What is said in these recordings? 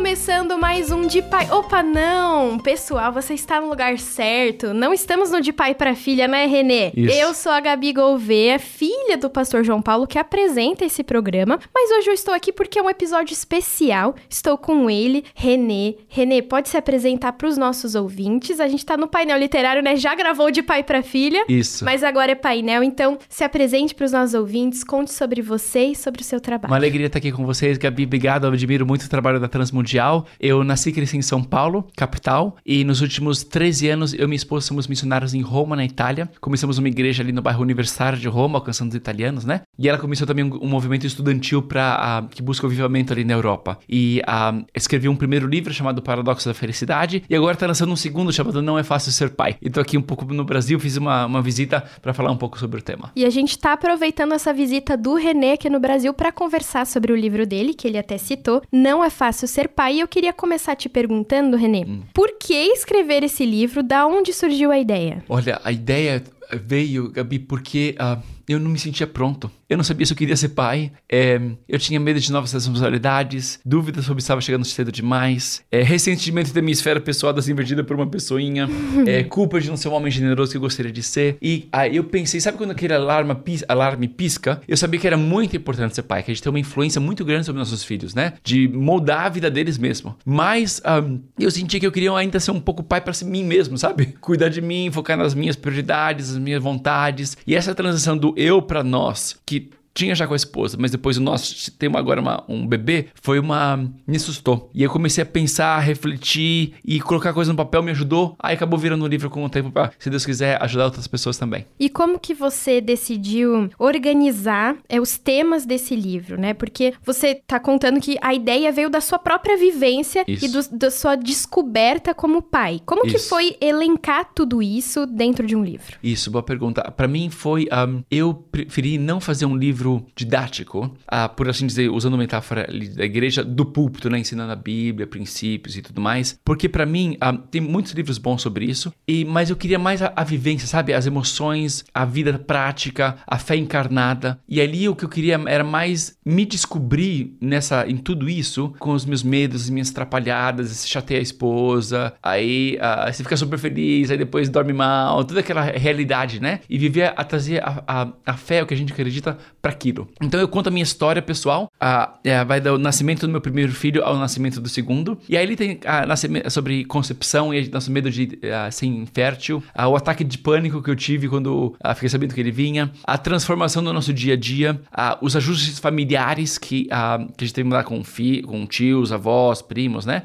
Começando mais um de pai. Opa, não! Pessoal, você está no lugar certo. Não estamos no de pai para filha, né, Renê? Isso. Eu sou a Gabi Gouveia, filha do pastor João Paulo, que apresenta esse programa. Mas hoje eu estou aqui porque é um episódio especial. Estou com ele, Renê. Renê, pode se apresentar para os nossos ouvintes. A gente está no painel literário, né? Já gravou de pai para filha. Isso. Mas agora é painel, então se apresente para os nossos ouvintes, conte sobre você e sobre o seu trabalho. Uma alegria estar aqui com vocês, Gabi. Obrigado, eu admiro muito o trabalho da Transmundial. Eu nasci e cresci em São Paulo, capital, e nos últimos 13 anos eu e minha esposa somos missionários em Roma, na Itália. Começamos uma igreja ali no bairro Universitário de Roma, alcançando os italianos, né? E ela começou também um, um movimento estudantil para que busca o avivamento ali na Europa. E ah, escrevi um primeiro livro chamado Paradoxo da Felicidade, e agora está lançando um segundo chamado Não é Fácil Ser Pai. E tô aqui um pouco no Brasil, fiz uma, uma visita para falar um pouco sobre o tema. E a gente tá aproveitando essa visita do Renê aqui no Brasil para conversar sobre o livro dele, que ele até citou, Não é Fácil Ser Pai. E eu queria começar te perguntando, Renê, por que escrever esse livro? Da onde surgiu a ideia? Olha, a ideia veio, Gabi, porque ah, eu não me sentia pronto. Eu não sabia se eu queria ser pai. É, eu tinha medo de novas responsabilidades, dúvidas sobre se estava chegando cedo demais, é, ressentimento da minha esfera pessoal das invertida por uma pessoinha, é, culpa de não ser um homem generoso que eu gostaria de ser. E aí eu pensei, sabe quando aquele alarme, pis, alarme pisca? Eu sabia que era muito importante ser pai, que a gente tem uma influência muito grande sobre nossos filhos, né? De moldar a vida deles mesmo. Mas ah, eu senti que eu queria ainda ser um pouco pai para mim mesmo, sabe? Cuidar de mim, focar nas minhas prioridades, nas minhas vontades. E essa transição do eu para nós, que tinha já com a esposa, mas depois o nosso tem agora uma, um bebê, foi uma. me assustou. E eu comecei a pensar, a refletir e colocar coisa no papel me ajudou. Aí acabou virando um livro com o tempo pra, se Deus quiser, ajudar outras pessoas também. E como que você decidiu organizar é, os temas desse livro, né? Porque você tá contando que a ideia veio da sua própria vivência Isso. e do- da sua descoberta como pai. Como que Isso. foi elencar tudo isso dentro de um livro? Isso, boa pergunta. Pra mim foi. um, eu preferi não fazer um livro didático, ah, por assim dizer, usando metáfora ali da igreja, do púlpito, né? Ensinando a Bíblia, princípios e tudo mais. Porque pra mim, ah, tem muitos livros bons sobre isso, e mas eu queria mais a, a vivência, sabe? As emoções, a vida prática, a fé encarnada. E ali o que eu queria era mais me descobrir nessa, em tudo isso, com os meus medos, as minhas atrapalhadas, se chateia a esposa, aí ah, você fica super feliz, aí depois dorme mal, toda aquela realidade, né? E viver a trazer a, a, a fé, o que a gente acredita, para aquilo. Então eu conto a minha história pessoal, ah, é, vai do nascimento do meu primeiro filho ao nascimento do segundo, e aí ele tem ah, nascimento, sobre concepção e nosso medo de ah, ser infértil, ah, o ataque de pânico que eu tive quando ah, fiquei sabendo que ele vinha, a transformação do nosso dia a dia, ah, os ajustes familiares que, ah, que a gente tem que mudar com, fi, com tios, avós, primos, né?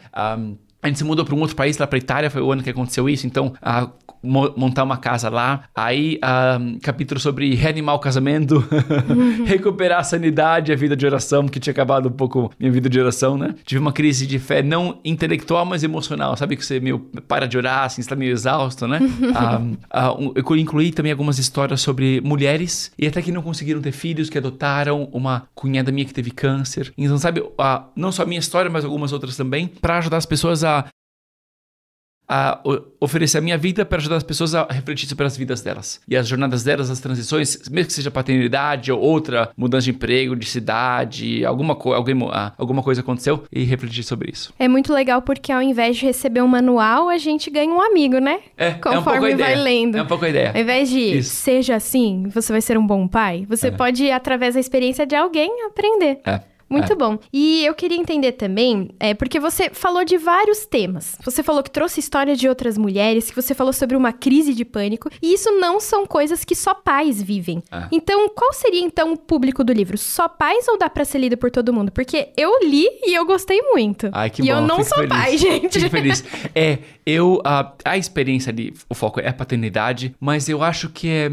A gente se mudou para um outro país, lá para Itália, foi o ano que aconteceu isso, então ah, mo- montar uma casa lá. Aí, ah, capítulo sobre reanimar o casamento, recuperar a sanidade, a vida de oração, que tinha acabado um pouco minha vida de oração, né? Tive uma crise de fé não intelectual, mas emocional. Sabe que você meio para de orar, assim, está meio exausto, né? Ah, ah, um- eu incluí também algumas histórias sobre mulheres e até que não conseguiram ter filhos, que adotaram uma cunhada minha que teve câncer. Então, sabe, ah, não só a minha história, mas algumas outras também, para ajudar as pessoas a a oferecer a minha vida para ajudar as pessoas a refletir sobre as vidas delas. E as jornadas delas, as transições, mesmo que seja paternidade ou outra mudança de emprego, de cidade, alguma, co alguém, alguma coisa aconteceu e refletir sobre isso. É muito legal porque ao invés de receber um manual, a gente ganha um amigo, né? É, é um Conforme pouco a vai lendo. É um pouco a ideia. Ao invés de Isso. seja assim, você vai ser um bom pai, você É. pode, através da experiência de alguém, aprender. É. Muito É. bom. E eu queria entender também, é, porque você falou de vários temas. Você falou que trouxe história de outras mulheres, que você falou sobre uma crise de pânico, e isso não são coisas que só pais vivem. É. Então, qual seria então o público do livro? Só pais ou dá pra ser lido por todo mundo? Porque eu li e eu gostei muito. Ai, que e bom. eu não fico sou feliz. pai, gente. Fico feliz. É, eu... A, a experiência ali, o foco é a paternidade, mas eu acho que é...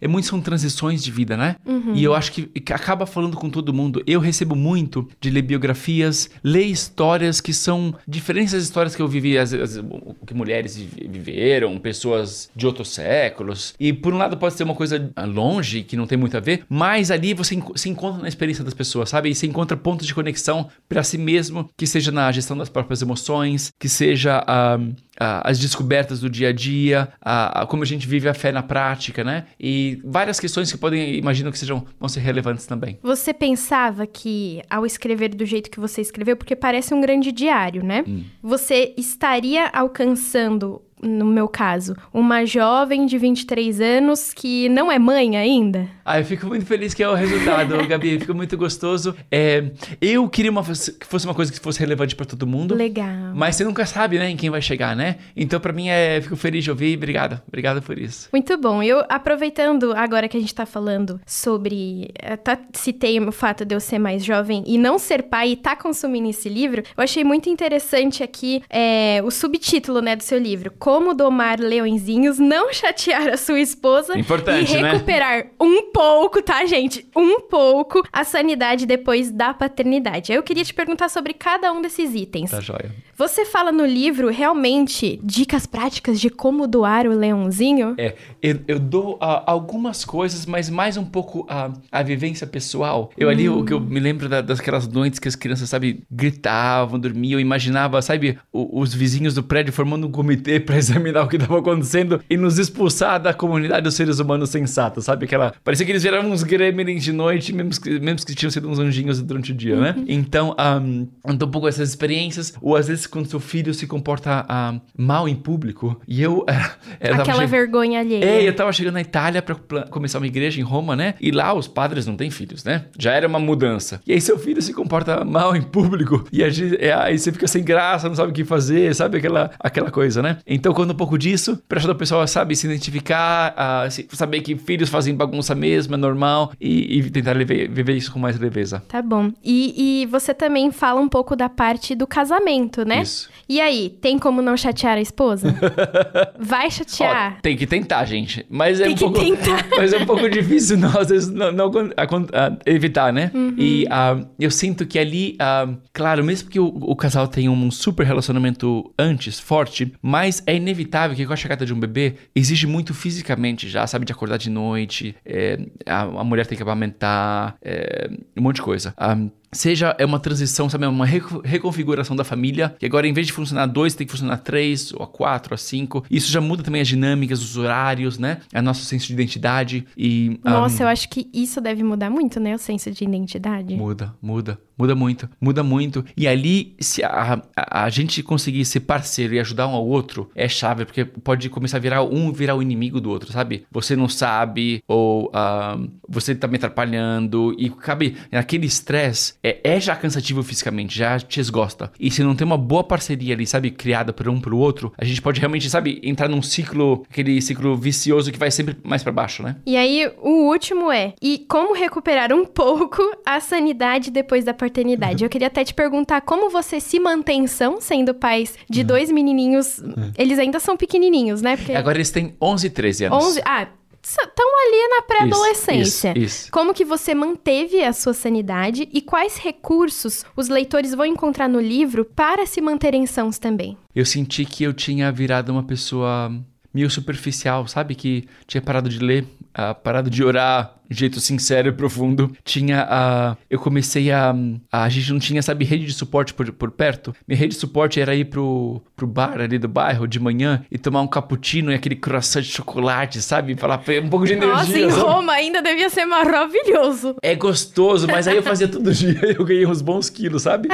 é muito são transições de vida, né? E eu acho que, que acaba falando com todo mundo. Eu recebo muito de ler biografias, ler histórias que são diferentes das histórias que eu vivi, as, as- que mulheres vi- viveram, pessoas de outros séculos. E por um lado pode ser uma coisa ah, longe, que não tem muito a ver, mas ali você se encontra na experiência das pessoas, sabe? E você encontra pontos de conexão para si mesmo, que seja na gestão das próprias emoções, que seja ah, ah, as descobertas do dia a dia, ah, ah, como a gente vive a fé na prática, né? E várias questões que podem, imagino que sejam, vão ser relevantes também. Você pensava que, ao escrever do jeito que você escreveu, porque parece um grande diário, né? Você estaria alcançando, no meu caso, uma jovem de 23 anos que não é mãe ainda? Ah, eu fico muito feliz que é o resultado, Gabi. Fica muito gostoso. É, eu queria uma, que fosse uma coisa que fosse relevante para todo mundo. Legal. Mas você nunca sabe, né, em quem vai chegar, né? Então, pra mim, é, fico feliz de ouvir. Obrigado. Obrigado por isso. Muito bom. Eu, aproveitando agora que a gente tá falando sobre. Até citei o fato de eu ser mais jovem e não ser pai e tá consumindo esse livro, eu achei muito interessante aqui é, o subtítulo, né, do seu livro. Como domar leõezinhos, não chatear a sua esposa Importante, e né? recuperar um pouco, tá, gente? Um pouco a sanidade depois da paternidade. Eu queria te perguntar sobre cada um desses itens. Tá joia. Você fala no livro realmente dicas práticas de como doar o leãozinho? É, eu, eu dou ah, algumas coisas, mas mais um pouco a, a vivência pessoal. Eu ali, o que eu me lembro da- daquelas noites que as crianças, sabe, gritavam, dormiam, eu imaginava, sabe, o- os vizinhos do prédio formando um comitê pra examinar o que tava acontecendo e nos expulsar da comunidade dos seres humanos sensatos, sabe? Aquela, parecia que eles viravam uns gremlins de noite, mesmo que, mesmo que tinham sido uns anjinhos durante o dia, né? Então, um, então um pouco essas experiências, ou às vezes quando seu filho se comporta ah, mal em público, e eu... eh, eu Aquela che- vergonha alheia. é, eu tava chegando na Itália pra pla- começar uma igreja em Roma, né? E lá os padres não têm filhos, né? Já era uma mudança. E aí seu filho se comporta mal em público e a é, aí você fica sem graça, não sabe o que fazer, sabe aquela, aquela coisa, né? Então conta um pouco disso, pra ajudar o pessoal, sabe, se identificar, a saber que filhos fazem bagunça mesmo, é normal, e, e tentar viver, viver isso com mais leveza. Tá bom. E, e você também fala um pouco da parte do casamento, né? Isso. E aí, tem como não chatear a esposa? Vai chatear. Ó, tem que tentar, gente. Mas é Tem um que pouco, tentar. mas é um pouco difícil não, às vezes não, não acon- acon- ah, evitar, né? Uhum. E ah, eu sinto que ali, ah, claro, mesmo que o, o casal tenha um super relacionamento antes, forte, mas é inevitável que com a chegada de um bebê exige muito fisicamente já, sabe, de acordar de noite, é, a, a mulher tem que amamentar, é, um monte de coisa. Ah, Seja é uma transição, sabe, uma reco- reconfiguração da família, que agora em vez de funcionar dois, tem que funcionar três, ou a quatro, a cinco. Isso já muda também as dinâmicas, os horários, né? A nosso senso de identidade e... Nossa, eu acho que isso deve mudar muito, né? O senso de identidade. Muda, muda, muda muito, muda muito. E ali, se a, a, a gente conseguir ser parceiro e ajudar um ao outro, é chave, porque pode começar a virar um virar o inimigo do outro, sabe? Você não sabe, ou ah, você tá me atrapalhando, e cabe naquele estresse, é, é já cansativo fisicamente, já te esgosta. E se não tem uma boa parceria ali, sabe, criada por um pro outro, a gente pode realmente, sabe, entrar num ciclo, aquele ciclo vicioso que vai sempre mais pra baixo, né? E aí, o último é: e como recuperar um pouco a sanidade depois da paternidade? Eu queria até te perguntar como você se mantém são, sendo pais de dois menininhos. Eles ainda são pequenininhos, né? Porque Agora eles têm 11 e 13 anos. 11. Ah, estão ali na pré-adolescência. Como que você manteve a sua sanidade e quais recursos os leitores vão encontrar no livro para se manterem sãos também? eu senti que eu tinha virado uma pessoa meio superficial, sabe? Que tinha parado de ler, ah, parado de orar jeito sincero e profundo. Tinha a. eu comecei a, a. A gente não tinha, sabe, rede de suporte por, por perto. Minha rede de suporte era ir pro, pro bar ali do bairro de manhã e tomar um cappuccino e aquele croissant de chocolate, sabe? Falar um pouco de energia. Nossa, em sabe? Roma ainda devia ser maravilhoso. É gostoso, mas aí eu fazia todo dia e eu ganhei uns bons quilos, sabe?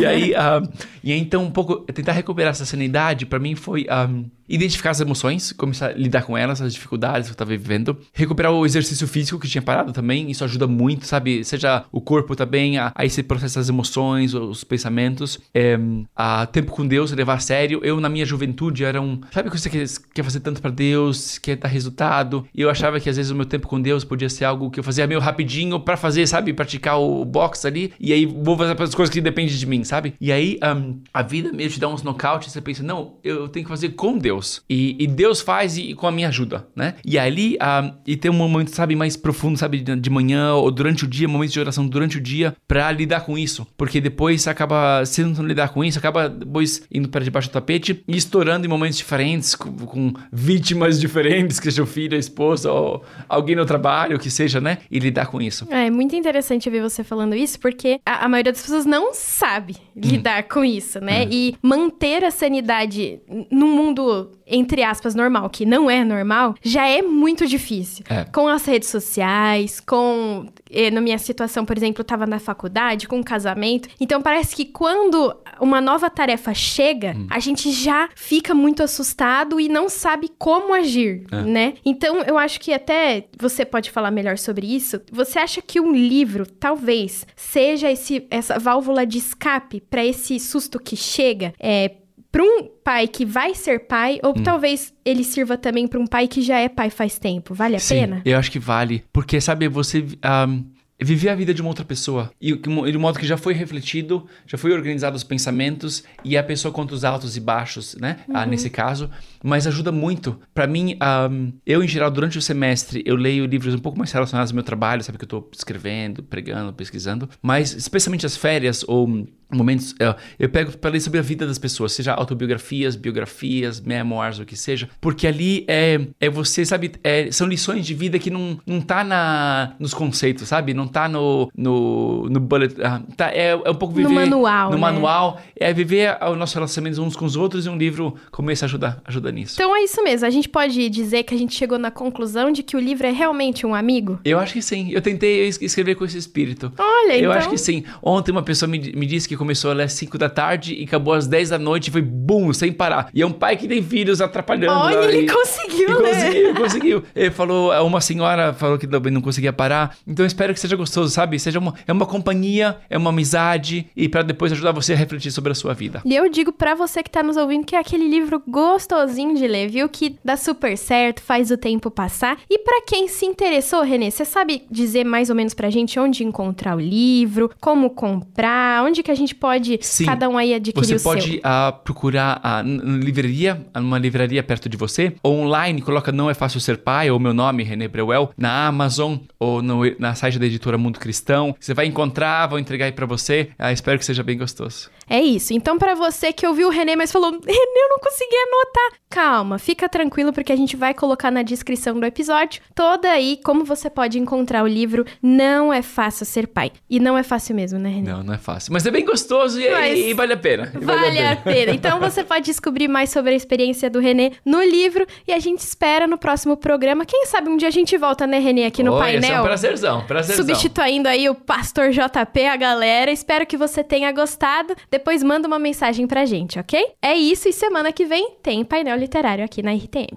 E aí, ah, e aí então, um pouco, tentar recuperar essa sanidade, pra mim foi ah, identificar as emoções, começar a lidar com elas, as dificuldades que eu tava vivendo, recuperar o exercício físico que tinha parado também, isso ajuda muito, sabe? Seja o corpo também, a- aí você processa as emoções, os pensamentos, é, a tempo com Deus, levar a sério. Eu, na minha juventude, era um. Sabe quando você quer, quer fazer tanto pra Deus, quer dar resultado? E eu achava que às vezes o meu tempo com Deus podia ser algo que eu fazia meio rapidinho pra fazer, sabe? Praticar o box ali, e aí vou fazer as coisas que dependem de mim, sabe? E aí ahm, a vida meio te dá uns nocautes, você pensa, não, eu tenho que fazer com Deus. E, e Deus faz e, com a minha ajuda, né? E ali, ahm, e ter um momento, sabe, mais profundo, sabe, de manhã ou durante o dia, momentos de oração durante o dia, para lidar com isso. Porque depois acaba, se não lidar com isso, acaba depois indo para debaixo do tapete e estourando em momentos diferentes, com, com vítimas diferentes, que seja o filho, a esposa ou alguém no trabalho, o que seja, né? E lidar com isso. É muito interessante ver você falando isso, porque a, a maioria das pessoas não sabe lidar com isso, né? E manter a sanidade num mundo, entre aspas, normal, que não é normal, já é muito difícil. É. Com as redes sociais, com. eh, Na minha situação, por exemplo, eu tava na faculdade, com um casamento. Então parece que quando uma nova tarefa chega, a gente já fica muito assustado e não sabe como agir, né? Então eu acho que até você pode falar melhor sobre isso. Você acha que um livro talvez seja esse, essa válvula de escape para esse susto que chega? É, para um pai que vai ser pai, ou talvez ele sirva também para um pai que já é pai faz tempo. Vale a Sim, pena? eu acho que vale. Porque, sabe, você ahm, viver a vida de uma outra pessoa. E de um modo que já foi refletido, já foi organizado os pensamentos, e a pessoa conta os altos e baixos, né? Ah, nesse caso. Mas ajuda muito. Pra mim, ahm, eu, em geral, durante o semestre, eu leio livros um pouco mais relacionados ao meu trabalho, sabe? Que eu tô escrevendo, pregando, pesquisando. Mas, especialmente as férias ou momentos. Eu, eu pego para ler sobre a vida das pessoas, seja autobiografias, biografias, memoirs, o que seja, porque ali é, é você, sabe, é- são lições de vida que não, não tá na, nos conceitos, sabe? Não tá no, no, no bullet. ah, tá, é, é um pouco No viver. manual, No né? manual. É viver o nosso relacionamento uns com os outros e um livro como esse ajuda, ajuda nisso. Então é isso mesmo. A gente pode dizer que a gente chegou na conclusão de que o livro é realmente um amigo? Eu acho que sim. Eu tentei es- escrever com esse espírito. Olha, Eu então. acho que sim. Ontem uma pessoa me, me disse que começou às 5 da tarde e acabou às 10 da noite e foi bum, sem parar. E é um pai que tem filhos atrapalhando. Olha, ele e- conseguiu, e né? conseguiu, conseguiu. Ele falou, uma senhora falou que não conseguia parar. Então espero que seja gostoso, sabe? Seja uma, é uma companhia, é uma amizade e pra depois ajudar você a refletir sobre a sua vida. E eu digo pra você que tá nos ouvindo que é aquele livro gostosinho de ler, viu? Que dá super certo, faz o tempo passar. E pra quem se interessou, Renê, você sabe dizer mais ou menos pra gente onde encontrar o livro, como comprar, onde que a gente pode Sim. cada um aí adquirir Você o seu? pode ah, procurar n- livraria, numa livraria perto de você, ou online, coloca Não é Fácil Ser Pai, ou meu nome, René Breuel, na Amazon, ou no, na site da editora Mundo Cristão. Você vai encontrar, vão entregar aí pra você. Ah, espero que seja bem gostoso. É isso. Então, pra você que ouviu o Renê, mas falou, Renê, eu não consegui anotar. Calma, fica tranquilo, porque a gente vai colocar na descrição do episódio toda aí como você pode encontrar o livro Não é Fácil Ser Pai. E não é fácil mesmo, né, Renê? Não, não é fácil. Mas é bem gostoso e, Mas e vale a pena. E Vale a pena. Então você pode descobrir mais sobre a experiência do Renê no livro e a gente espera no próximo programa. Quem sabe um dia a gente volta, né, Renê, aqui no Oi, esse É painel. um prazerzão, prazerzão. Substituindo aí o Pastor JP, a galera. Espero que você tenha gostado. Depois manda uma mensagem pra gente, ok? É isso e semana que vem tem painel literário aqui na RTM.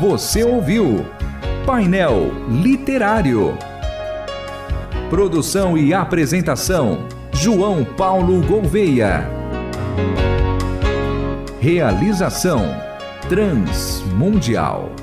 Você ouviu Painel Literário. Produção e apresentação: João Paulo Gouveia. Realização: Transmundial.